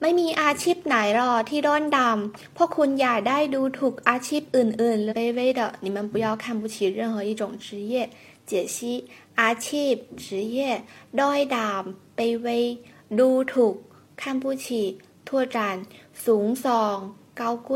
ไม่มีอาชีพไหนหรอกที่ด้อนดำพวกคุณอย่าได้ดูถูกอาชีพอื่นๆ卑微อ你们不要看不起任何一种职业解析อาชีพ职业ด้อยดำ卑微ดูถูก看不起拓展สูงส่อง高贵